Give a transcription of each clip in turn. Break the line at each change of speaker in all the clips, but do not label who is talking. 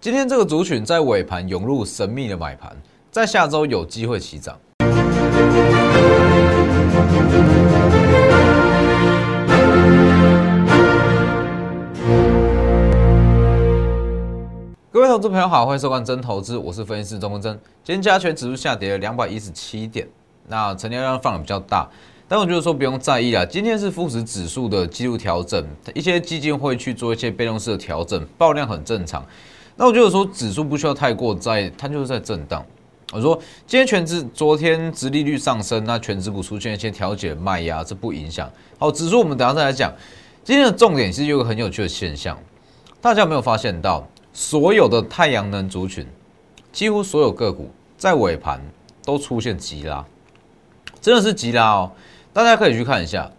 今天这个族群在尾盘涌入神秘的买盘，在下周有机会起涨。各位投资朋友好，欢迎收看真投资，我是分析师钟文真。今天加权指数下跌了两百一十七点，那成交量放的比较大，但我觉得说不用在意啦。今天是富时指数的记录调整，一些基金会去做一些被动式的调整，爆量很正常。那我觉得说指数不需要太过在，它就是在震荡。我说今天全指昨天殖利率上升，那全指股出现一些调节卖压，这不影响。好，指数我们等下再来讲。今天的重点是有个很有趣的现象，大家有没有发现到？所有的太阳能族群，几乎所有个股在尾盘都出现急拉，真的是急拉哦！大家可以去看一下，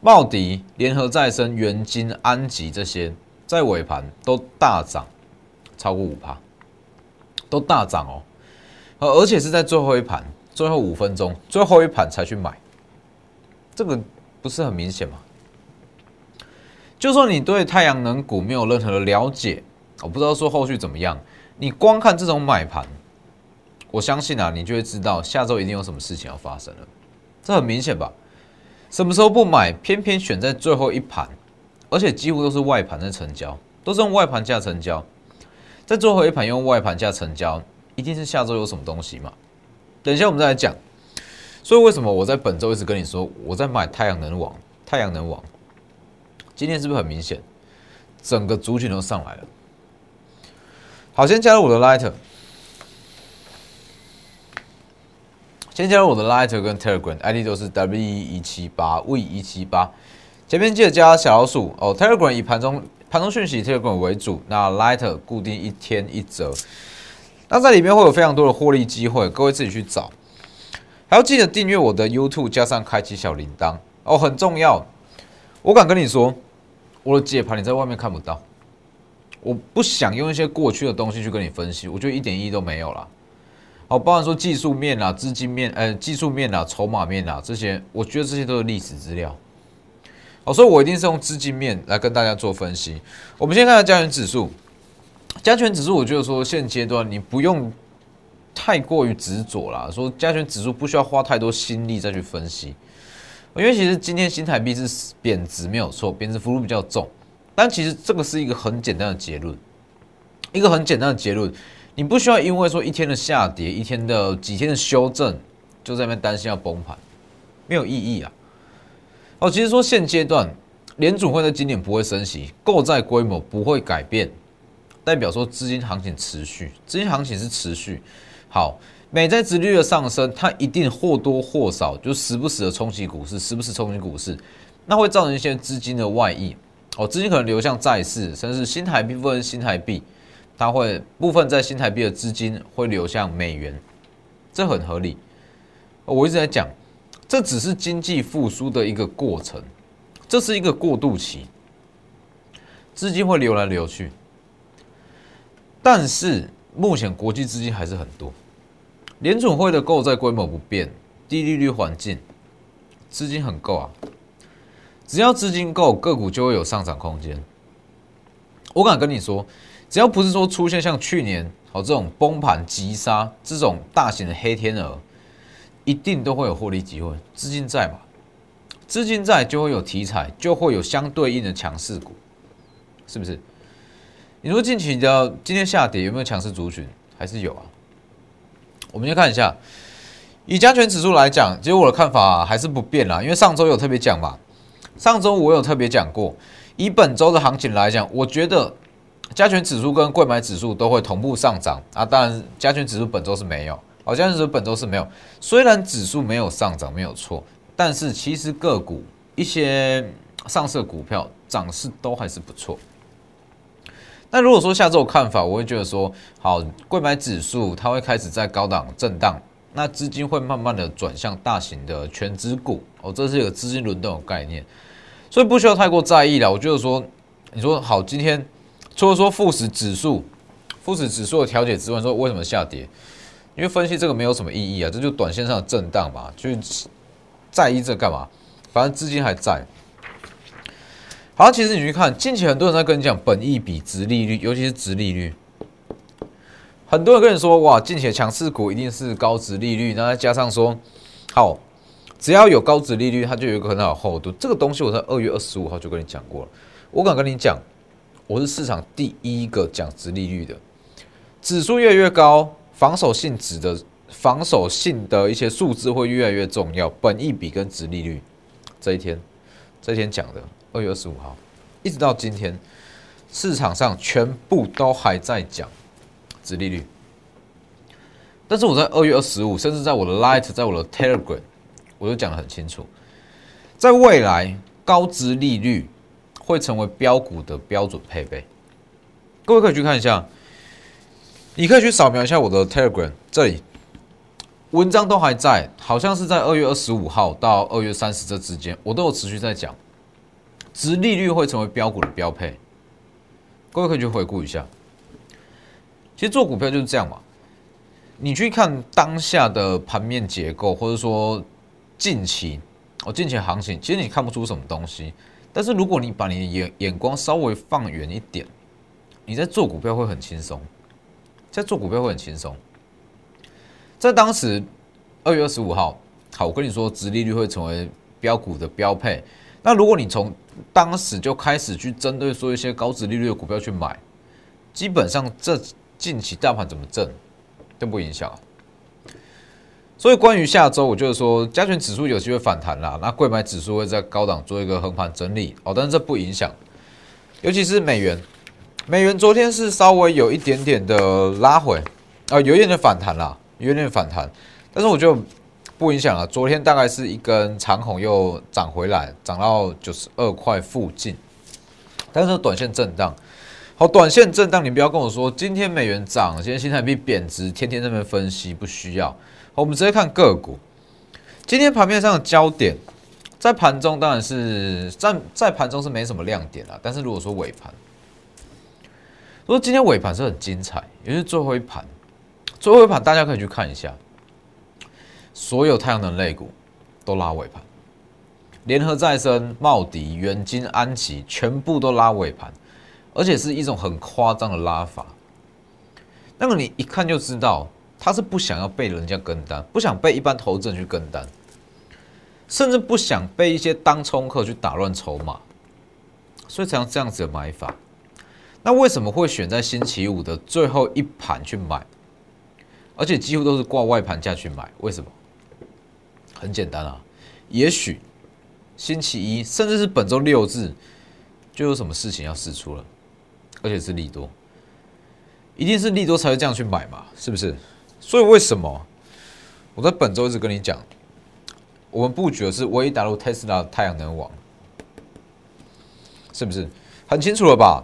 茂迪、联合再生、元金、安吉这些在尾盘都大涨超过五趴，都大涨哦，而且是在最后一盘、最后五分钟、最后一盘才去买，这个不是很明显吗？就说你对太阳能股没有任何的了解。我不知道说后续怎么样，你光看这种买盘，我相信啊，你就会知道下周一定有什么事情要发生了，这很明显吧？什么时候不买，偏偏选在最后一盘，而且几乎都是外盘在成交，都是用外盘价成交，在最后一盘用外盘价成交，一定是下周有什么东西嘛？等一下我们再来讲。所以为什么我在本周一直跟你说我在买太阳能网？太阳能网今天是不是很明显，整个族群都上来了？好，先加入我的 Lighter，先加入我的 Lighter 跟 Telegram，ID 都是 W 一七八 V 一七八，前面记得加小老鼠哦。Telegram 以盘中盘中讯息 Telegram 为主，那 Lighter 固定一天一折，那在里面会有非常多的获利机会，各位自己去找。还要记得订阅我的 YouTube，加上开启小铃铛哦，很重要。我敢跟你说，我的解盘你在外面看不到。我不想用一些过去的东西去跟你分析，我觉得一点意义都没有了。好，包含说技术面啊、资金面、呃技术面啊、筹码面啊这些，我觉得这些都是历史资料。好，所以我一定是用资金面来跟大家做分析。我们先看下加权指数，加权指数，我觉得说现阶段你不用太过于执着啦，说加权指数不需要花太多心力再去分析，因为其实今天新台币是贬值没有错，贬值幅度比较重。但其实这个是一个很简单的结论，一个很简单的结论，你不需要因为说一天的下跌，一天的几天的修正，就在那边担心要崩盘，没有意义啊。哦，其实说现阶段联储会在今年不会升息，购债规模不会改变，代表说资金行情持续，资金行情是持续。好，美债殖率的上升，它一定或多或少就时不时的冲击股市，时不时冲击股市，那会造成一些资金的外溢。哦，资金可能流向债市，甚至新台币部分新台币，它会部分在新台币的资金会流向美元，这很合理。我一直在讲，这只是经济复苏的一个过程，这是一个过渡期，资金会流来流去，但是目前国际资金还是很多，联准会的购债规模不变，低利率环境，资金很够啊。只要资金够，个股就会有上涨空间。我敢跟你说，只要不是说出现像去年好这种崩盘急杀这种大型的黑天鹅，一定都会有获利机会。资金在嘛？资金在就会有题材，就会有相对应的强势股，是不是？你说近期的今天下跌有没有强势族群？还是有啊？我们先看一下，以加权指数来讲，其实我的看法还是不变啦，因为上周有特别讲嘛。上周我有特别讲过，以本周的行情来讲，我觉得加权指数跟贵买指数都会同步上涨啊。当然，加权指数本周是没有，哦，加权指数本周是没有。虽然指数没有上涨，没有错，但是其实个股一些上市股票涨势都还是不错。那如果说下周看法，我会觉得说，好，贵买指数它会开始在高档震荡。那资金会慢慢的转向大型的全资股哦，这是一个资金轮动的概念，所以不需要太过在意了。我觉得说，你说好，今天除了说富时指数、富时指数的调节之外，说为什么下跌？因为分析这个没有什么意义啊，这就短线上的震荡嘛，去在意这干嘛？反正资金还在。好，其实你去看近期很多人在跟你讲本益比、值利率，尤其是值利率，很多人跟你说，哇，近期的强势股一定是高值利率，然后再加上说，好，只要有高值利率，它就有一个很好的厚度。这个东西我在二月二十五号就跟你讲过了，我敢跟你讲，我是市场第一个讲值利率的。指数越来越高，防守性质的防守性的一些数字会越来越重要，本益比跟值利率。这一天，这一天讲的二月二十五号，一直到今天，市场上全部都还在讲。值利率，但是我在二月二十五，甚至在我的 Light，在我的 Telegram，我都讲的很清楚，在未来高值利率会成为标股的标准配备。各位可以去看一下，你可以去扫描一下我的 Telegram，这里文章都还在，好像是在二月二十五号到二月三十这之间，我都有持续在讲，值利率会成为标股的标配。各位可以去回顾一下。其实做股票就是这样嘛，你去看当下的盘面结构，或者说近期哦近期行情，其实你看不出什么东西。但是如果你把你的眼眼光稍微放远一点，你在做股票会很轻松，在做股票会很轻松。在当时二月二十五号，好，我跟你说，殖利率会成为标股的标配。那如果你从当时就开始去针对说一些高值利率的股票去买，基本上这。近期大盘怎么震都不影响，所以关于下周，我就是说加权指数有机会反弹啦，那贵买指数会在高档做一个横盘整理哦，但是这不影响，尤其是美元，美元昨天是稍微有一点点的拉回啊，有一点点反弹啦，有一点反弹，但是我就不影响了，昨天大概是一根长红又涨回来，涨到九十二块附近，但是短线震荡。好，短线震荡，你不要跟我说今天美元涨，今天新台币贬值，天天在那边分析不需要。好，我们直接看个股。今天盘面上的焦点，在盘中当然是在在盘中是没什么亮点啊。但是如果说尾盘，所以今天尾盘是很精彩，也是最后一盘，最后一盘大家可以去看一下，所有太阳能类股都拉尾盘，联合再生、茂迪、远金、安琪全部都拉尾盘。而且是一种很夸张的拉法，那么你一看就知道，他是不想要被人家跟单，不想被一般投资人去跟单，甚至不想被一些当冲客去打乱筹码，所以才用这样子的买法。那为什么会选在星期五的最后一盘去买？而且几乎都是挂外盘价去买，为什么？很简单啊，也许星期一，甚至是本周六日，就有什么事情要试出了。而且是利多，一定是利多才会这样去买嘛，是不是？所以为什么我在本周一直跟你讲，我们布局的是唯一打入特斯拉太阳能网，是不是很清楚了吧？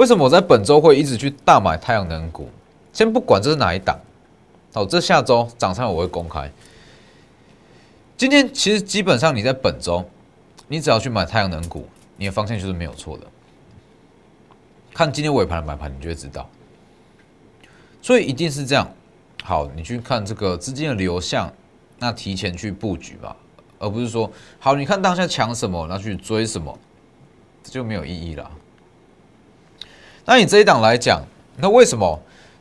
为什么我在本周会一直去大买太阳能股？先不管这是哪一档，好，这下周涨上我会公开。今天其实基本上你在本周，你只要去买太阳能股，你的方向就是没有错的。看今天尾盘的买盘，你就会知道，所以一定是这样。好，你去看这个资金的流向，那提前去布局吧，而不是说好，你看当下抢什么，那去追什么，这就没有意义了。那你这一档来讲，那为什么？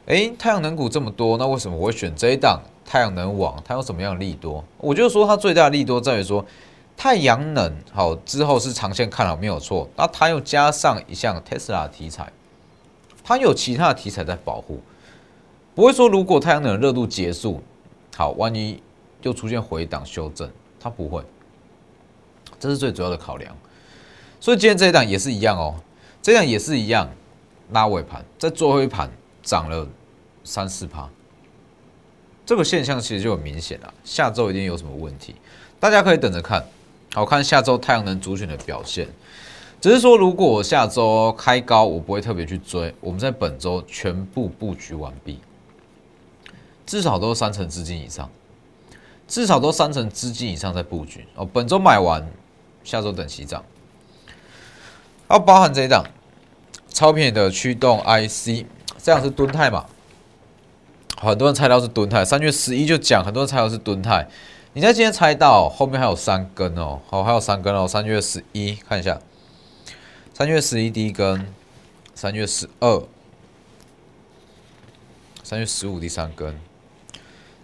哎，太阳能股这么多，那为什么我会选这一档太阳能网？它有什么样的利多？我就说它最大的利多在于说。太阳能好之后是长线看好没有错，那它又加上一项 Tesla 题材，它有其他的题材在保护，不会说如果太阳能热度结束，好，万一又出现回档修正，它不会，这是最主要的考量。所以今天这一档也是一样哦，这样也是一样，拉尾盘在最后一盘涨了三四趴，这个现象其实就很明显了，下周一定有什么问题，大家可以等着看。好看下周太阳能主选的表现，只是说如果我下周开高，我不会特别去追。我们在本周全部布局完毕，至少都三成资金以上，至少都三成资金以上在布局哦。本周买完，下周等起涨。要包含这一档超便宜的驱动 IC，这样是吨泰嘛？很多人猜到是吨泰，三月十一就讲，很多人猜到是吨泰。你在今天猜到后面还有三根哦，好，还有三根哦。三月十一看一下，三月十一第一根，三月十二，三月十五第三根，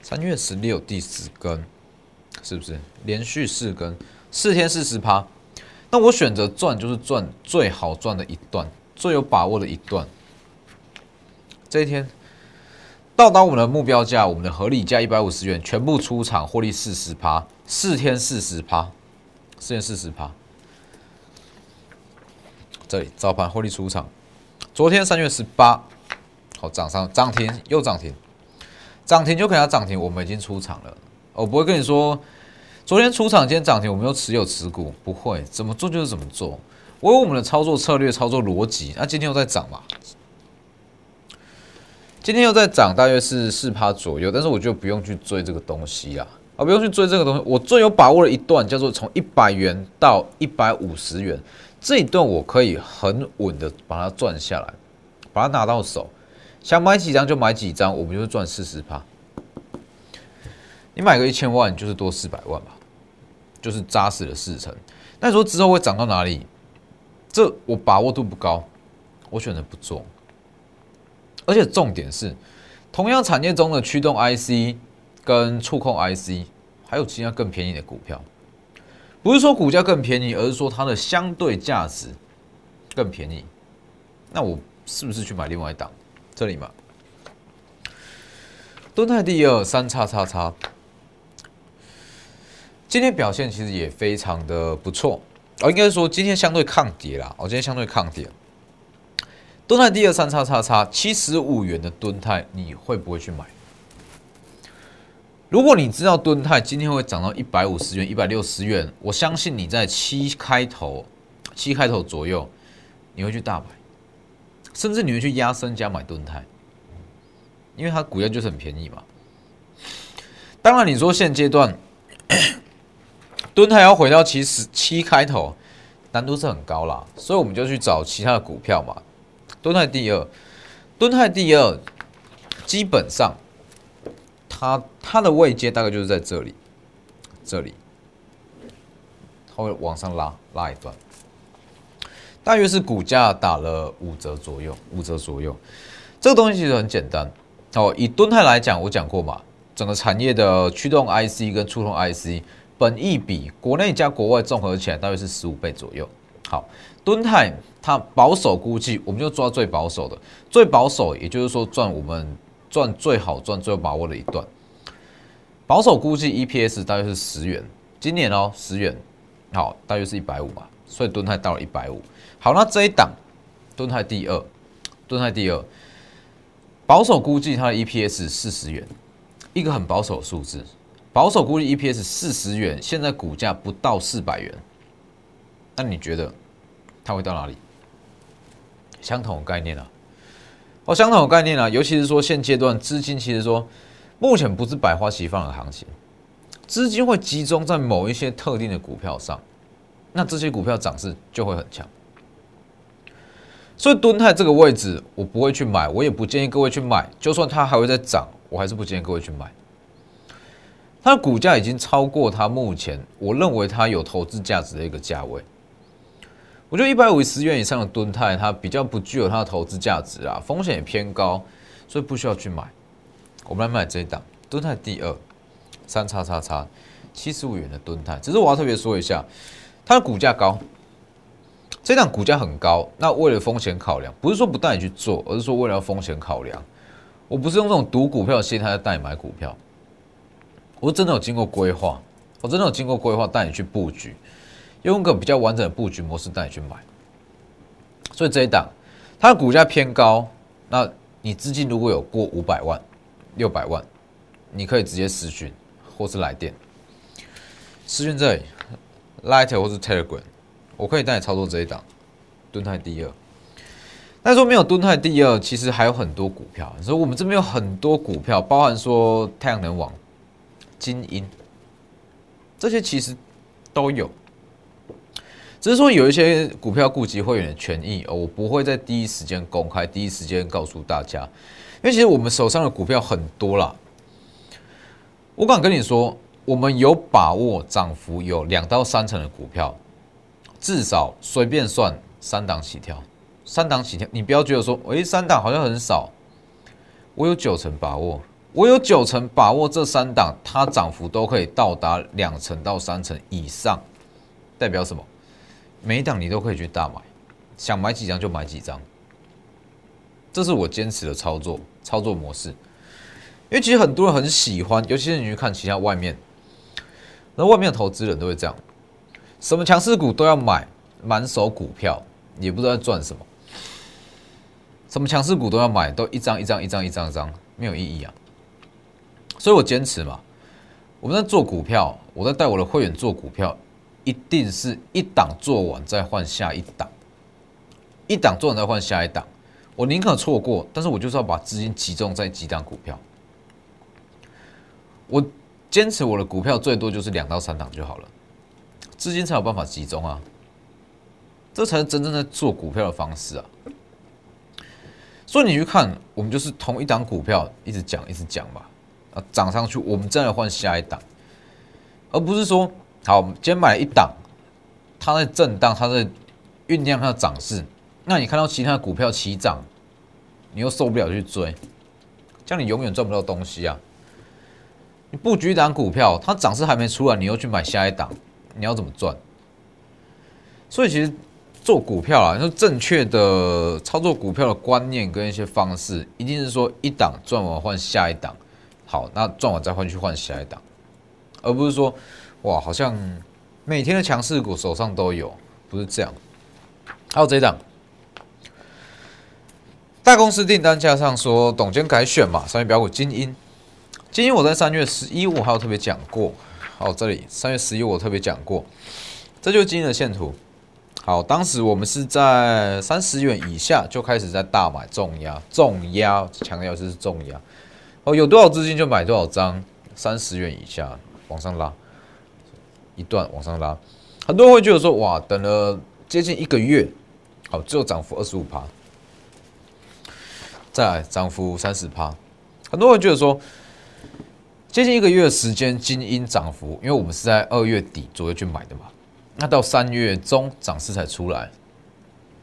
三月十六第四根，是不是连续四根，四天四十趴？那我选择赚就是赚最好赚的一段，最有把握的一段。这一天到达我们的目标价，我们的合理价一百五十元，全部出场获利四十趴，四天四十趴，四天四十趴。这里早盘获利出场，昨天三月十八，好涨上涨停又涨停，涨停就给它涨停，我们已经出场了。我不会跟你说，昨天出场，今天涨停，我们又持有持股，不会，怎么做就是怎么做。我有我们的操作策略、操作逻辑。那今天又在涨嘛？今天又在涨，大约是四趴左右，但是我就不用去追这个东西啊，啊，不用去追这个东西。我最有把握的一段叫做从一百元到一百五十元。这一段我可以很稳的把它赚下来，把它拿到手，想买几张就买几张，我们就是赚四十趴。你买个一千万就是多四百万吧，就是扎实的四成。那说之后会涨到哪里？这我把握度不高，我选择不做。而且重点是，同样产业中的驱动 IC 跟触控 IC，还有其他更便宜的股票。不是说股价更便宜，而是说它的相对价值更便宜。那我是不是去买另外一档？这里嘛，敦泰第二三叉叉叉，今天表现其实也非常的不错。哦，应该说今天相对抗跌啦。哦，今天相对抗跌。敦泰第二三叉叉叉七十五元的敦泰，你会不会去买？如果你知道敦泰今天会涨到一百五十元、一百六十元，我相信你在七开头、七开头左右，你会去大买，甚至你会去压身加买敦泰，因为它股价就是很便宜嘛。当然，你说现阶段敦泰要回到七十七开头，难度是很高啦，所以我们就去找其他的股票嘛。敦泰第二，敦泰第二，基本上。它它的位阶大概就是在这里，这里，它会往上拉拉一段，大约是股价打了五折左右，五折左右。这个东西其实很简单哦。以敦泰来讲，我讲过嘛，整个产业的驱动 IC 跟触控 IC 本益比，国内加国外综合起来大约是十五倍左右。好，敦泰它保守估计，我们就抓最保守的，最保守也就是说赚我们。赚最好赚、最有把握的一段，保守估计 EPS 大约是十元，今年哦十元，好，大约是一百五嘛，所以敦泰到了一百五。好，那这一档敦泰第二，敦泰第二，保守估计它的 EPS 四十元，一个很保守的数字，保守估计 EPS 四十元，现在股价不到四百元，那你觉得它会到哪里？相同的概念啊。哦，相同的概念啊，尤其是说现阶段资金其实说，目前不是百花齐放的行情，资金会集中在某一些特定的股票上，那这些股票涨势就会很强。所以敦泰这个位置我不会去买，我也不建议各位去买，就算它还会再涨，我还是不建议各位去买。它的股价已经超过它目前我认为它有投资价值的一个价位。我觉得一百五十元以上的吨泰，它比较不具有它的投资价值啊，风险也偏高，所以不需要去买。我们来买这一档吨泰第二三叉叉叉七十五元的吨泰，只是我要特别说一下，它的股价高，这档股价很高。那为了风险考量，不是说不带你去做，而是说为了风险考量，我不是用这种赌股票的心态带你买股票，我真的有经过规划，我真的有经过规划带你去布局。用个比较完整的布局模式带你去买，所以这一档它的股价偏高，那你资金如果有过五百万、六百万，你可以直接私讯或是来电，私讯这里，Lighter 或是 Telegram，我可以带你操作这一档，蹲泰第二。但说没有蹲泰第二，其实还有很多股票，所以我们这边有很多股票，包含说太阳能网、金鹰，这些其实都有。只是说有一些股票顾及会员的权益，我不会在第一时间公开，第一时间告诉大家，因为其实我们手上的股票很多啦。我敢跟你说，我们有把握涨幅有两到三成的股票，至少随便算三档起跳，三档起跳，你不要觉得说，诶，三档好像很少，我有九成把握，我有九成把握这三档它涨幅都可以到达两成到三成以上，代表什么？每一档你都可以去大买，想买几张就买几张，这是我坚持的操作操作模式。因为其实很多人很喜欢，尤其是你去看其他外面，那外面的投资人都会这样，什么强势股都要买，满手股票也不知道在赚什么，什么强势股都要买，都一张一张一张一张一张，没有意义啊。所以我坚持嘛，我们在做股票，我在带我的会员做股票，一定是一档做完再换下一档，一档做完再换下一档，我宁可错过，但是我就是要把资金集中在几档股票。我坚持我的股票最多就是两到三档就好了，资金才有办法集中啊，这才是真正在做股票的方式啊。所以你去看，我们就是同一档股票一直讲一直讲吧，啊涨上去我们再来换下一档，而不是说好今天买了一档，它在震荡，它在酝酿它的涨势，那你看到其他的股票起涨，你又受不了去追，这样你永远赚不到东西啊。你布局一档股票，它涨势还没出来，你又去买下一档，你要怎么赚？所以其实做股票啊，就正确的操作股票的观念跟一些方式，一定是说一档赚完换下一档，好，那赚完再换去换下一档，而不是说哇，好像每天的强势股手上都有，不是这样。还有这一档，大公司订单加上说董监改选嘛，商业标股精英。精英我在三月十一，我还有特别讲过。哦，这里三月十一我特别讲过，这就是今天的线图。好，当时我们是在三十元以下就开始在大买重压，重压强调是重压。哦，有多少资金就买多少张，三十元以下往上拉，一段往上拉。很多人会觉得说，哇，等了接近一个月，好，只有涨幅二十五趴，再来涨幅三十趴。很多人觉得说。接近一个月的时间，精英涨幅，因为我们是在二月底左右去买的嘛，那到三月中涨势才出来，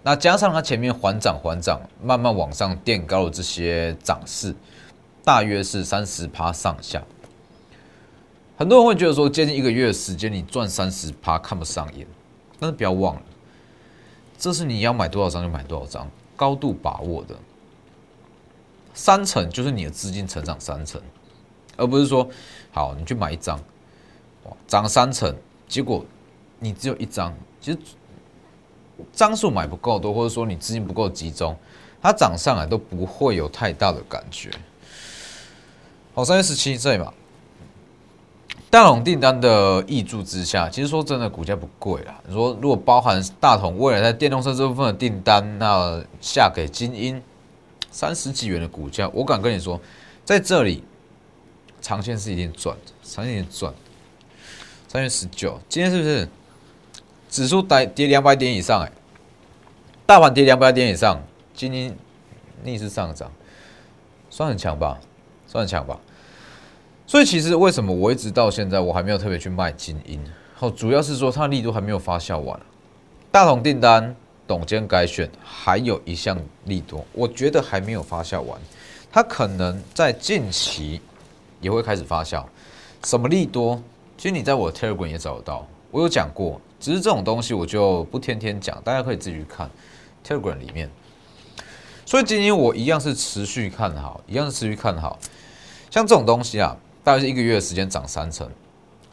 那加上它前面缓涨缓涨，慢慢往上垫高的这些涨势，大约是三十趴上下。很多人会觉得说，接近一个月的时间，你赚三十趴看不上眼，但是不要忘了，这是你要买多少张就买多少张，高度把握的，三成就是你的资金成长三成。而不是说，好，你去买一张，涨三成，结果你只有一张，其实张数买不够多，或者说你资金不够集中，它涨上来都不会有太大的感觉。好，三月十七岁嘛，大同订单的挹注之下，其实说真的，股价不贵啦。你说如果包含大同未来在电动车这部分的订单，那下给精英三十几元的股价，我敢跟你说，在这里。长线是一定赚的，长线一定赚。三月十九，今天是不是指数跌跌两百点以上？哎，大盘跌两百点以上，今天逆势上涨，算很强吧？算很强吧？所以其实为什么我一直到现在我还没有特别去卖精英？哦，主要是说它力度还没有发酵完。大同订单董监改选，还有一项利多，我觉得还没有发酵完，它可能在近期。也会开始发酵，什么利多？其实你在我 Telegram 也找得到，我有讲过，只是这种东西我就不天天讲，大家可以自己去看 Telegram 里面。所以今天我一样是持续看好，一样是持续看好。像这种东西啊，大概是一个月的时间涨三成，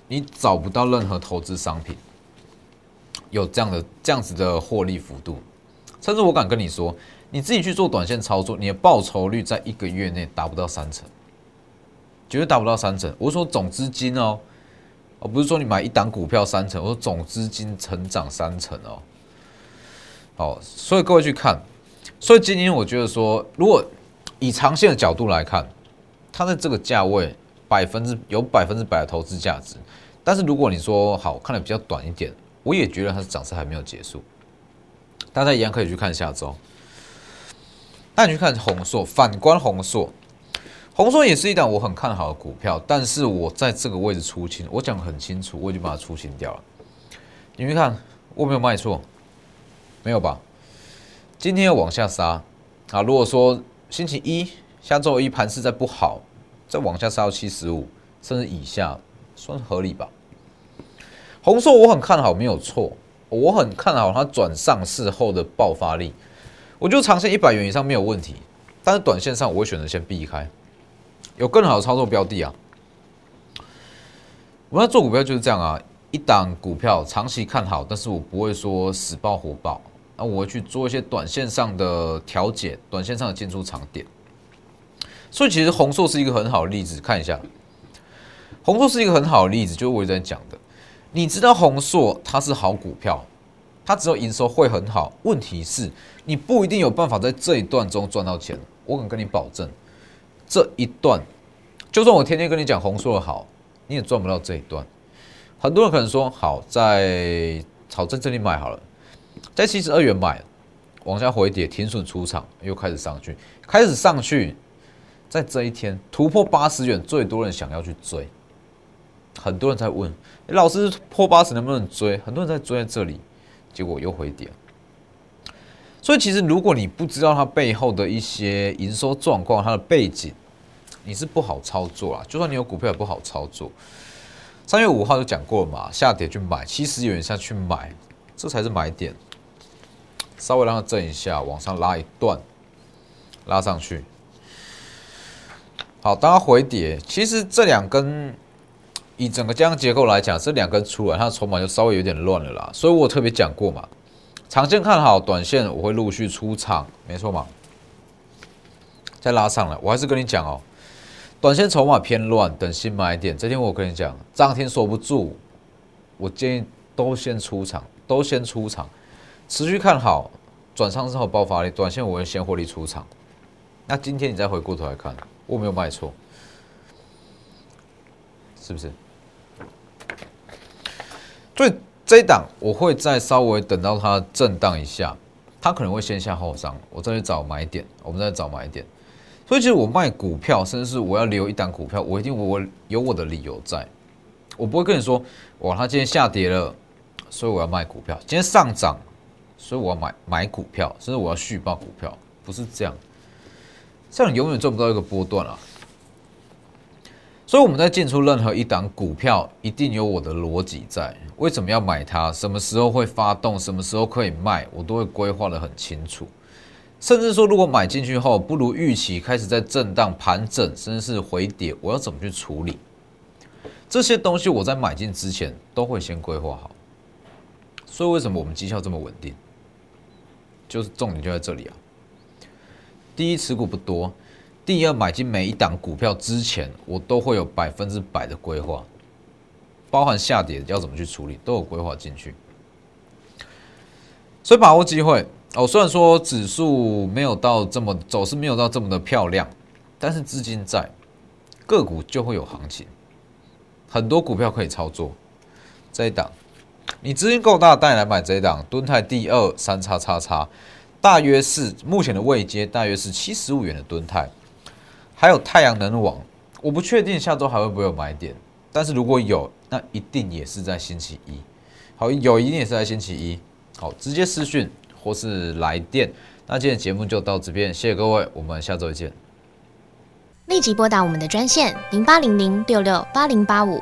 你找不到任何投资商品有这样的这样子的获利幅度，甚至我敢跟你说，你自己去做短线操作，你的报酬率在一个月内达不到三成。绝对达不到三成。我说总资金哦，而不是说你买一档股票三成。我说总资金成长三成哦。好，所以各位去看，所以今天我觉得说，如果以长线的角度来看，它在这个价位百分之有百分之百的投资价值。但是如果你说好看的比较短一点，我也觉得它的涨势还没有结束。大家一样可以去看下周。那你去看红硕，反观红硕。红硕也是一档我很看好的股票，但是我在这个位置出清，我讲很清楚，我已经把它出清掉了。你们看，我没有卖错，没有吧？今天要往下杀啊！如果说星期一下周一盘势再不好，再往下杀到七十五甚至以下，算合理吧。红硕我很看好，没有错，我很看好它转上市后的爆发力。我就长线一百元以上没有问题，但是短线上我会选择先避开，有更好的操作标的啊。我要做股票就是这样啊，一档股票长期看好，但是我不会说死爆活爆，那我会去做一些短线上的调节，短线上的进出场点。所以其实红硕是一个很好的例子，看一下，红硕是一个很好的例子，就是我在讲的，你知道红硕它是好股票。它只有营收会很好，问题是你不一定有办法在这一段中赚到钱。我敢跟你保证，这一段就算我天天跟你讲红硕的好，你也赚不到这一段。很多人可能说好在炒在这里买好了，在七十二元买，往下回跌停损出场，又开始上去，开始上去，在这一天突破八十元，最多人想要去追，很多人在问，老师破八十能不能追？很多人在追在这里。结果又回跌，所以其实如果你不知道它背后的一些营收状况、它的背景，你是不好操作啊。就算你有股票也不好操作。三月五号就讲过了嘛，下跌去买，七十元下去买，这才是买点。稍微让它震一下，往上拉一段，拉上去。好，当它回跌，其实这两根。以整个这样结构来讲，这两根出来，它的筹码就稍微有点乱了啦。所以我特别讲过嘛，长线看好，短线我会陆续出场，没错嘛。再拉上来，我还是跟你讲哦，短线筹码偏乱，等新买点。这天我跟你讲，涨停锁不住，我建议都先出场，都先出场，持续看好，转上之后爆发力，短线我会先获利出场。那今天你再回过头来看，我没有卖错，是不是？所以这一档我会再稍微等到它震荡一下，它可能会先下后上，我再去找买点，我们再找买点。所以其实我卖股票，甚至是我要留一档股票，我一定我有我的理由在，我不会跟你说，哇，它今天下跌了，所以我要卖股票；今天上涨，所以我要买买股票，甚至我要续报股票，不是这样，这样永远赚不到一个波段啊。所以我们在进出任何一档股票，一定有我的逻辑在。为什么要买它？什么时候会发动？什么时候可以卖？我都会规划的很清楚。甚至说，如果买进去后不如预期，开始在震荡盘整，甚至是回跌，我要怎么去处理？这些东西我在买进之前都会先规划好。所以为什么我们绩效这么稳定？就是重点就在这里啊。第一，持股不多。第二，买进每一档股票之前，我都会有百分之百的规划，包含下跌要怎么去处理，都有规划进去。所以把握机会哦。虽然说指数没有到这么走势没有到这么的漂亮，但是资金在，个股就会有行情，很多股票可以操作。这一档，你资金够大，带来买这一档，敦泰第二三叉叉叉，大约是目前的位阶，大约是七十五元的吨泰。还有太阳能网，我不确定下周还会不会有买点，但是如果有，那一定也是在星期一。好，有一定也是在星期一。好，直接私讯或是来电。那今天节目就到这边，谢谢各位，我们下周见。立即拨打我们的专线零八零零六六八零八五。